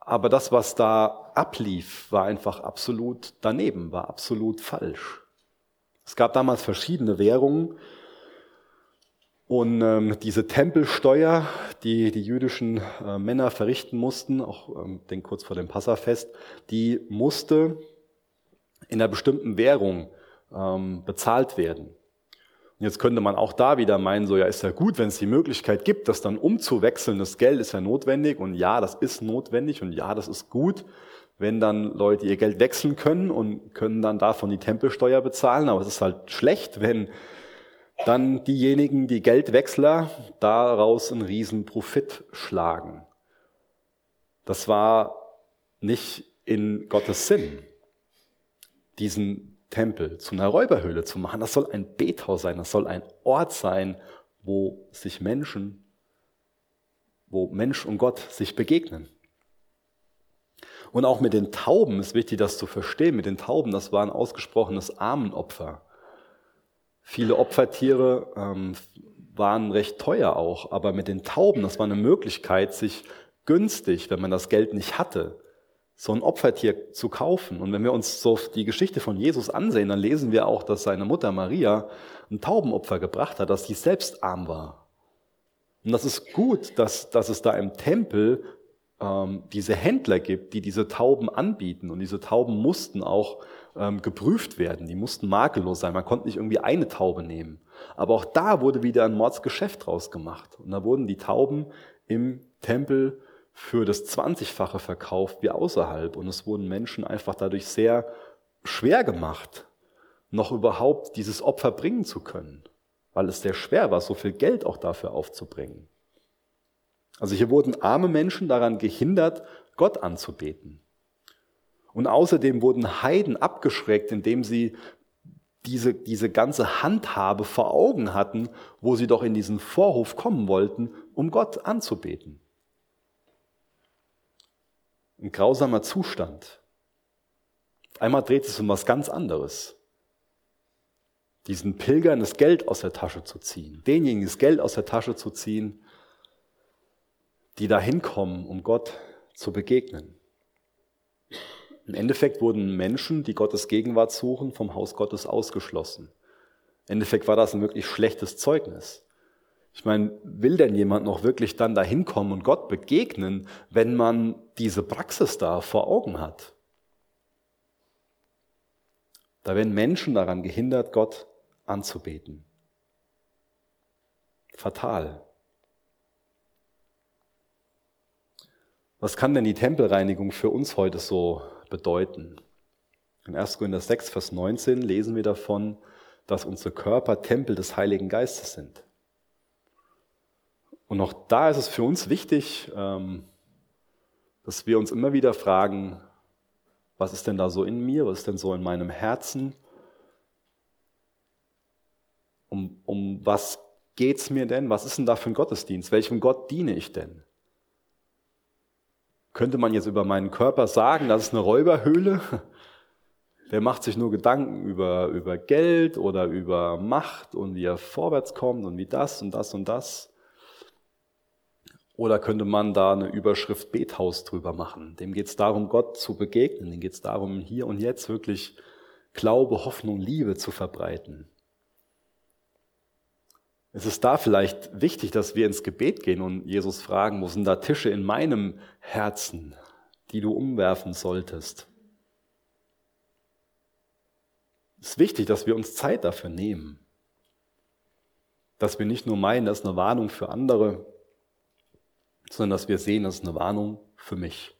Aber das, was da ablief, war einfach absolut daneben, war absolut falsch. Es gab damals verschiedene Währungen und ähm, diese Tempelsteuer, die die jüdischen äh, Männer verrichten mussten, auch ähm, den kurz vor dem Passafest, die musste in einer bestimmten Währung ähm, bezahlt werden. Und jetzt könnte man auch da wieder meinen, so ja, ist ja gut, wenn es die Möglichkeit gibt, das dann umzuwechseln. Das Geld ist ja notwendig und ja, das ist notwendig und ja, das ist gut wenn dann Leute ihr Geld wechseln können und können dann davon die Tempelsteuer bezahlen. Aber es ist halt schlecht, wenn dann diejenigen, die Geldwechsler, daraus einen riesen Profit schlagen. Das war nicht in Gottes Sinn, diesen Tempel zu einer Räuberhöhle zu machen. Das soll ein Bethaus sein, das soll ein Ort sein, wo sich Menschen, wo Mensch und Gott sich begegnen. Und auch mit den Tauben ist wichtig, das zu verstehen. Mit den Tauben, das war ein ausgesprochenes Armenopfer. Viele Opfertiere ähm, waren recht teuer auch, aber mit den Tauben, das war eine Möglichkeit, sich günstig, wenn man das Geld nicht hatte, so ein Opfertier zu kaufen. Und wenn wir uns so die Geschichte von Jesus ansehen, dann lesen wir auch, dass seine Mutter Maria ein Taubenopfer gebracht hat, dass sie selbst arm war. Und das ist gut, dass, dass es da im Tempel ähm, diese Händler gibt, die diese Tauben anbieten. Und diese Tauben mussten auch ähm, geprüft werden. Die mussten makellos sein. Man konnte nicht irgendwie eine Taube nehmen. Aber auch da wurde wieder ein Mordsgeschäft draus gemacht. Und da wurden die Tauben im Tempel für das Zwanzigfache verkauft wie außerhalb. Und es wurden Menschen einfach dadurch sehr schwer gemacht, noch überhaupt dieses Opfer bringen zu können, weil es sehr schwer war, so viel Geld auch dafür aufzubringen. Also hier wurden arme Menschen daran gehindert, Gott anzubeten. Und außerdem wurden Heiden abgeschreckt, indem sie diese, diese ganze Handhabe vor Augen hatten, wo sie doch in diesen Vorhof kommen wollten, um Gott anzubeten. Ein grausamer Zustand. Einmal dreht es um was ganz anderes. Diesen Pilgern das Geld aus der Tasche zu ziehen, denjenigen das Geld aus der Tasche zu ziehen, die da hinkommen, um Gott zu begegnen. Im Endeffekt wurden Menschen, die Gottes Gegenwart suchen, vom Haus Gottes ausgeschlossen. Im Endeffekt war das ein wirklich schlechtes Zeugnis. Ich meine, will denn jemand noch wirklich dann dahin kommen und Gott begegnen, wenn man diese Praxis da vor Augen hat? Da werden Menschen daran gehindert, Gott anzubeten. Fatal. Was kann denn die Tempelreinigung für uns heute so bedeuten? In 1. Korinther 6, Vers 19 lesen wir davon, dass unsere Körper Tempel des Heiligen Geistes sind. Und auch da ist es für uns wichtig, ähm, dass wir uns immer wieder fragen, was ist denn da so in mir, was ist denn so in meinem Herzen? Um, um was geht's mir denn? Was ist denn da für ein Gottesdienst? Welchem Gott diene ich denn? Könnte man jetzt über meinen Körper sagen, das ist eine Räuberhöhle? Der macht sich nur Gedanken über, über Geld oder über Macht und wie er vorwärts kommt und wie das und das und das. Oder könnte man da eine Überschrift Bethaus drüber machen? Dem geht es darum, Gott zu begegnen. Dem geht es darum, hier und jetzt wirklich Glaube, Hoffnung, Liebe zu verbreiten. Es ist da vielleicht wichtig, dass wir ins Gebet gehen und Jesus fragen, wo sind da Tische in meinem Herzen, die du umwerfen solltest? Es ist wichtig, dass wir uns Zeit dafür nehmen. Dass wir nicht nur meinen, das ist eine Warnung für andere, sondern dass wir sehen, das ist eine Warnung für mich.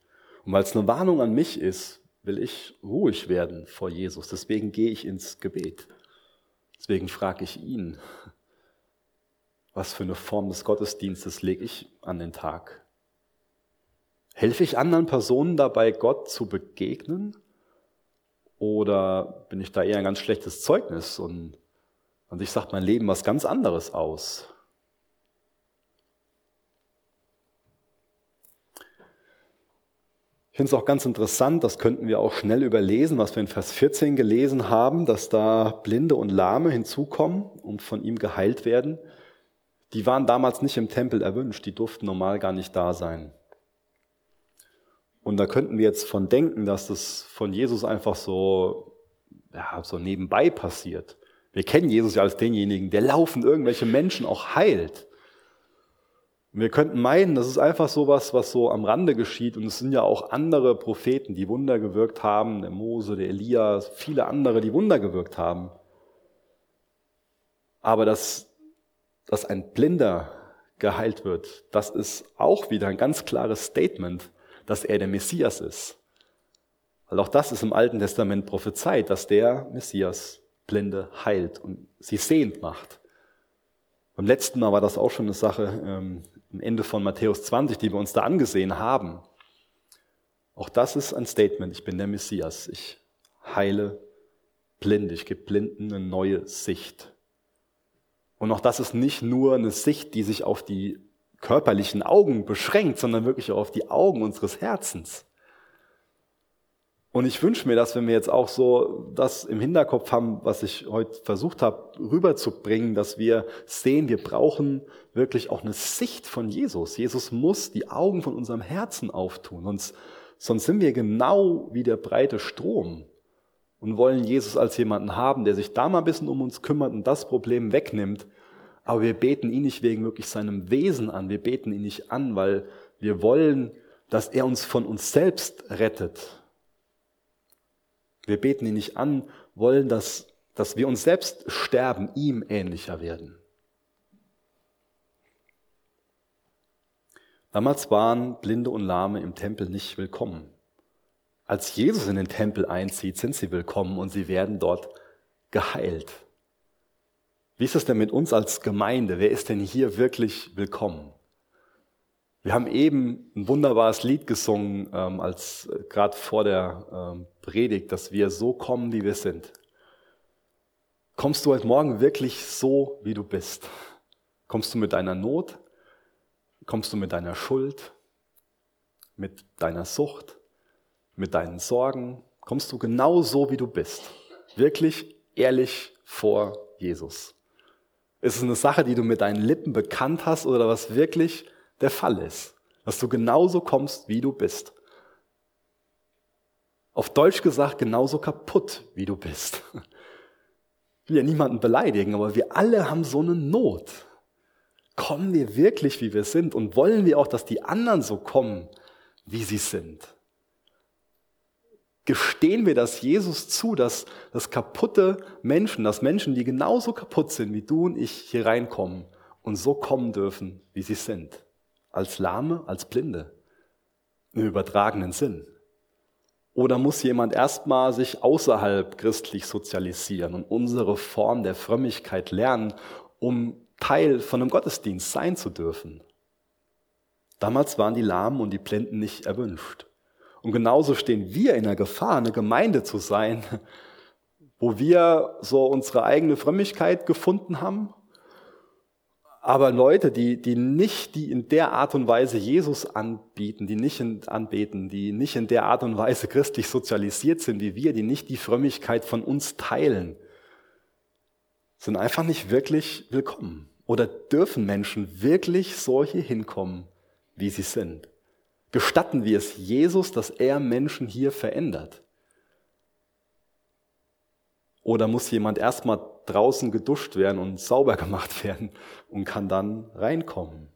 Und weil es eine Warnung an mich ist, will ich ruhig werden vor Jesus. Deswegen gehe ich ins Gebet. Deswegen frage ich ihn, was für eine Form des Gottesdienstes lege ich an den Tag? Helfe ich anderen Personen dabei, Gott zu begegnen? Oder bin ich da eher ein ganz schlechtes Zeugnis und, und ich sage mein Leben was ganz anderes aus? Ich finde es auch ganz interessant, das könnten wir auch schnell überlesen, was wir in Vers 14 gelesen haben, dass da Blinde und Lahme hinzukommen und von ihm geheilt werden. Die waren damals nicht im Tempel erwünscht, die durften normal gar nicht da sein. Und da könnten wir jetzt von denken, dass das von Jesus einfach so, ja, so nebenbei passiert. Wir kennen Jesus ja als denjenigen, der laufend irgendwelche Menschen auch heilt. Und wir könnten meinen, das ist einfach sowas, was so am Rande geschieht. Und es sind ja auch andere Propheten, die Wunder gewirkt haben, der Mose, der Elia, viele andere, die Wunder gewirkt haben. Aber dass, dass ein Blinder geheilt wird, das ist auch wieder ein ganz klares Statement, dass er der Messias ist. Weil auch das ist im Alten Testament prophezeit, dass der Messias Blinde heilt und sie sehend macht. Beim letzten Mal war das auch schon eine Sache, ähm, am Ende von Matthäus 20, die wir uns da angesehen haben. Auch das ist ein Statement. Ich bin der Messias. Ich heile Blinde. Ich gebe Blinden eine neue Sicht. Und auch das ist nicht nur eine Sicht, die sich auf die körperlichen Augen beschränkt, sondern wirklich auch auf die Augen unseres Herzens. Und ich wünsche mir, dass wenn wir jetzt auch so das im Hinterkopf haben, was ich heute versucht habe rüberzubringen, dass wir sehen, wir brauchen wirklich auch eine Sicht von Jesus. Jesus muss die Augen von unserem Herzen auftun, sonst, sonst sind wir genau wie der breite Strom und wollen Jesus als jemanden haben, der sich da mal ein bisschen um uns kümmert und das Problem wegnimmt. Aber wir beten ihn nicht wegen wirklich seinem Wesen an. Wir beten ihn nicht an, weil wir wollen, dass er uns von uns selbst rettet. Wir beten ihn nicht an, wollen, dass, dass wir uns selbst sterben, ihm ähnlicher werden. Damals waren Blinde und Lahme im Tempel nicht willkommen. Als Jesus in den Tempel einzieht, sind sie willkommen und sie werden dort geheilt. Wie ist es denn mit uns als Gemeinde? Wer ist denn hier wirklich willkommen? Wir haben eben ein wunderbares Lied gesungen, ähm, als äh, gerade vor der ähm, Predigt, dass wir so kommen, wie wir sind. Kommst du heute Morgen wirklich so, wie du bist? Kommst du mit deiner Not? Kommst du mit deiner Schuld? Mit deiner Sucht? Mit deinen Sorgen? Kommst du genau so, wie du bist? Wirklich ehrlich vor Jesus? Ist es eine Sache, die du mit deinen Lippen bekannt hast oder was wirklich der Fall ist? Dass du genauso kommst, wie du bist. Auf Deutsch gesagt, genauso kaputt, wie du bist. Ich will ja niemanden beleidigen, aber wir alle haben so eine Not. Kommen wir wirklich, wie wir sind? Und wollen wir auch, dass die anderen so kommen, wie sie sind? Gestehen wir das Jesus zu, dass, dass kaputte Menschen, dass Menschen, die genauso kaputt sind wie du und ich, hier reinkommen und so kommen dürfen, wie sie sind. Als Lahme, als Blinde. Im übertragenen Sinn. Oder muss jemand erstmal sich außerhalb christlich sozialisieren und unsere Form der Frömmigkeit lernen, um Teil von einem Gottesdienst sein zu dürfen? Damals waren die Lahmen und die Blinden nicht erwünscht. Und genauso stehen wir in der Gefahr, eine Gemeinde zu sein, wo wir so unsere eigene Frömmigkeit gefunden haben, aber Leute, die, die nicht, die in der Art und Weise Jesus anbieten, die nicht in, anbeten, die nicht in der Art und Weise christlich sozialisiert sind wie wir, die nicht die Frömmigkeit von uns teilen, sind einfach nicht wirklich willkommen. Oder dürfen Menschen wirklich so hier hinkommen, wie sie sind? Gestatten wir es Jesus, dass er Menschen hier verändert? Oder muss jemand erstmal draußen geduscht werden und sauber gemacht werden und kann dann reinkommen?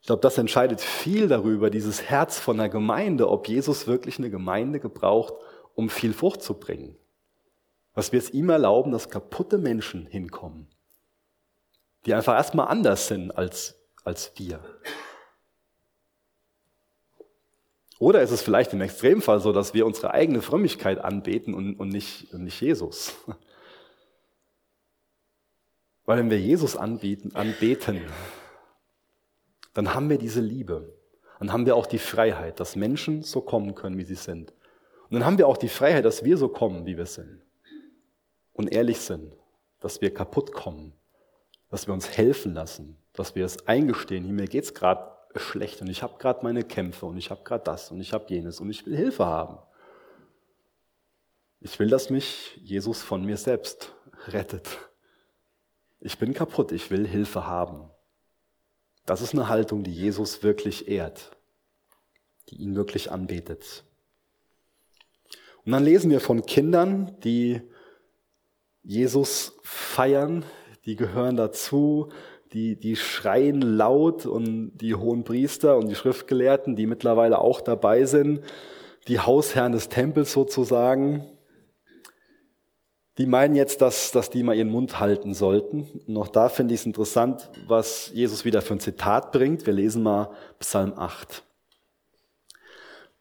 Ich glaube, das entscheidet viel darüber, dieses Herz von der Gemeinde, ob Jesus wirklich eine Gemeinde gebraucht, um viel Frucht zu bringen. Was wir es ihm erlauben, dass kaputte Menschen hinkommen, die einfach erstmal anders sind als, als wir. Oder ist es vielleicht im Extremfall so, dass wir unsere eigene Frömmigkeit anbeten und, und, nicht, und nicht Jesus? Weil wenn wir Jesus anbieten, anbeten, dann haben wir diese Liebe. Dann haben wir auch die Freiheit, dass Menschen so kommen können, wie sie sind. Und dann haben wir auch die Freiheit, dass wir so kommen, wie wir sind. Und ehrlich sind, dass wir kaputt kommen, dass wir uns helfen lassen, dass wir es eingestehen, hier, mir geht's gerade schlecht und ich habe gerade meine Kämpfe und ich habe gerade das und ich habe jenes und ich will Hilfe haben. Ich will, dass mich Jesus von mir selbst rettet. Ich bin kaputt, ich will Hilfe haben. Das ist eine Haltung, die Jesus wirklich ehrt, die ihn wirklich anbetet. Und dann lesen wir von Kindern, die Jesus feiern, die gehören dazu, die, die schreien laut und die hohen Priester und die Schriftgelehrten, die mittlerweile auch dabei sind, die Hausherren des Tempels sozusagen, die meinen jetzt, dass, dass die mal ihren Mund halten sollten. Auch da finde ich es interessant, was Jesus wieder für ein Zitat bringt. Wir lesen mal Psalm 8.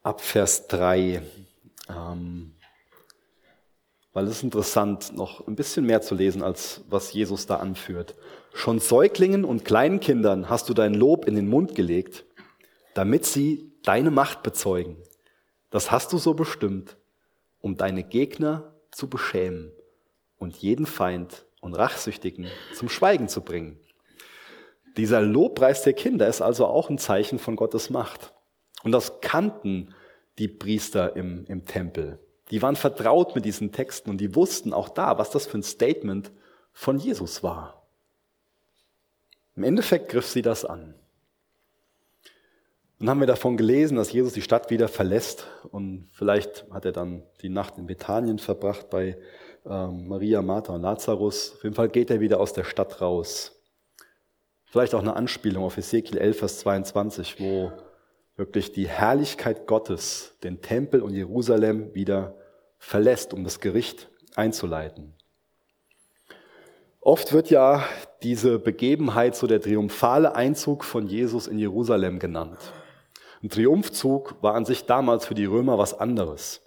Ab Vers 3. Ähm, weil es ist interessant, noch ein bisschen mehr zu lesen, als was Jesus da anführt. Schon Säuglingen und kleinen Kindern hast du dein Lob in den Mund gelegt, damit sie deine Macht bezeugen. Das hast du so bestimmt, um deine Gegner zu beschämen und jeden Feind und Rachsüchtigen zum Schweigen zu bringen. Dieser Lobpreis der Kinder ist also auch ein Zeichen von Gottes Macht. Und das kannten die Priester im, im Tempel. Die waren vertraut mit diesen Texten und die wussten auch da, was das für ein Statement von Jesus war. Im Endeffekt griff sie das an. Dann haben wir davon gelesen, dass Jesus die Stadt wieder verlässt und vielleicht hat er dann die Nacht in Bethanien verbracht bei ähm, Maria, Martha und Lazarus. Auf jeden Fall geht er wieder aus der Stadt raus. Vielleicht auch eine Anspielung auf Ezekiel 11, Vers 22, wo wirklich die Herrlichkeit Gottes den Tempel und Jerusalem wieder verlässt, um das Gericht einzuleiten. Oft wird ja diese Begebenheit so der triumphale Einzug von Jesus in Jerusalem genannt. Ein Triumphzug war an sich damals für die Römer was anderes.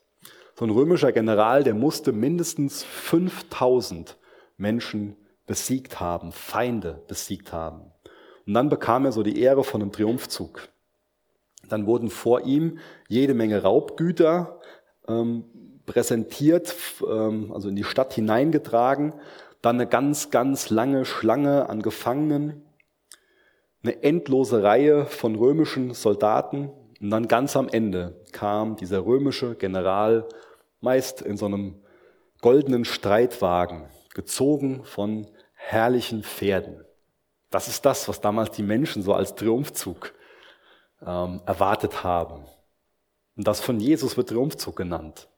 So ein römischer General, der musste mindestens 5000 Menschen besiegt haben, Feinde besiegt haben. Und dann bekam er so die Ehre von einem Triumphzug. Dann wurden vor ihm jede Menge Raubgüter ähm, präsentiert, ähm, also in die Stadt hineingetragen. Dann eine ganz, ganz lange Schlange an Gefangenen, eine endlose Reihe von römischen Soldaten. Und dann ganz am Ende kam dieser römische General, meist in so einem goldenen Streitwagen, gezogen von herrlichen Pferden. Das ist das, was damals die Menschen so als Triumphzug ähm, erwartet haben. Und das von Jesus wird Triumphzug genannt,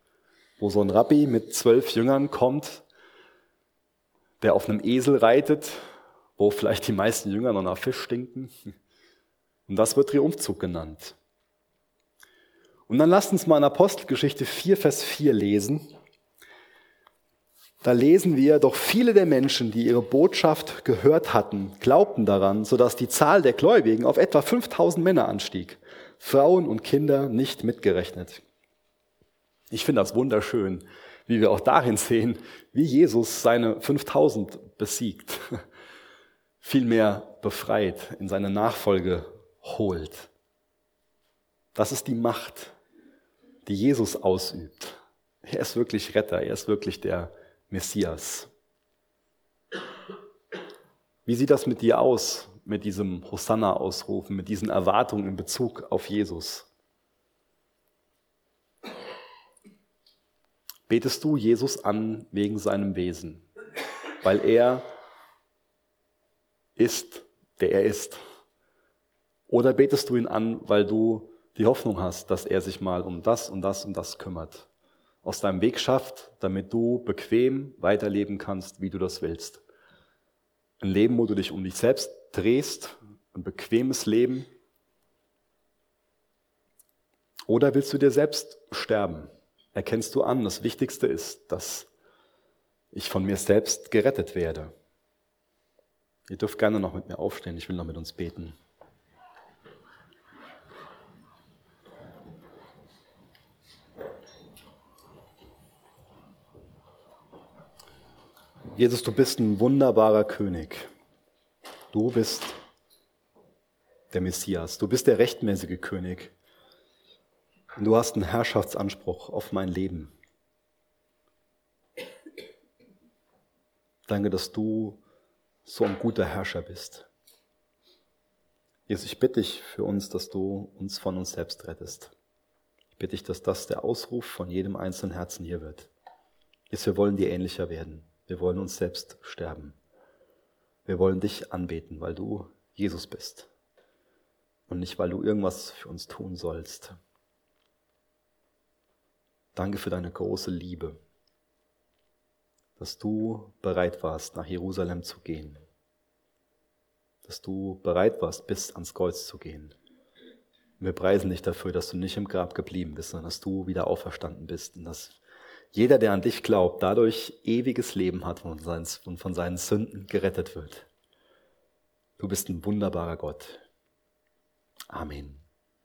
wo so ein Rabbi mit zwölf Jüngern kommt, der auf einem Esel reitet, wo vielleicht die meisten Jünger noch nach Fisch stinken. Und das wird Triumphzug genannt. Und dann lasst uns mal in Apostelgeschichte 4, Vers 4 lesen. Da lesen wir, doch viele der Menschen, die ihre Botschaft gehört hatten, glaubten daran, sodass die Zahl der Gläubigen auf etwa 5000 Männer anstieg, Frauen und Kinder nicht mitgerechnet. Ich finde das wunderschön, wie wir auch darin sehen, wie Jesus seine 5000 besiegt, vielmehr befreit, in seine Nachfolge holt. Das ist die Macht, die Jesus ausübt. Er ist wirklich Retter, er ist wirklich der Messias. Wie sieht das mit dir aus, mit diesem Hosanna-Ausrufen, mit diesen Erwartungen in Bezug auf Jesus? Betest du Jesus an wegen seinem Wesen, weil er ist, der er ist? Oder betest du ihn an, weil du die Hoffnung hast, dass er sich mal um das und das und das kümmert, aus deinem Weg schafft, damit du bequem weiterleben kannst, wie du das willst? Ein Leben, wo du dich um dich selbst drehst, ein bequemes Leben. Oder willst du dir selbst sterben? erkennst du an, das Wichtigste ist, dass ich von mir selbst gerettet werde. Ihr dürft gerne noch mit mir aufstehen, ich will noch mit uns beten. Jesus, du bist ein wunderbarer König. Du bist der Messias. Du bist der rechtmäßige König. Und du hast einen Herrschaftsanspruch auf mein Leben. Danke, dass du so ein guter Herrscher bist. Jesus, ich bitte dich für uns, dass du uns von uns selbst rettest. Ich bitte dich, dass das der Ausruf von jedem einzelnen Herzen hier wird. Jesus, wir wollen dir ähnlicher werden. Wir wollen uns selbst sterben. Wir wollen dich anbeten, weil du Jesus bist. Und nicht, weil du irgendwas für uns tun sollst. Danke für deine große Liebe, dass du bereit warst, nach Jerusalem zu gehen, dass du bereit warst, bis ans Kreuz zu gehen. wir preisen dich dafür, dass du nicht im Grab geblieben bist, sondern dass du wieder auferstanden bist und dass jeder, der an dich glaubt, dadurch ewiges Leben hat und von seinen Sünden gerettet wird. Du bist ein wunderbarer Gott. Amen.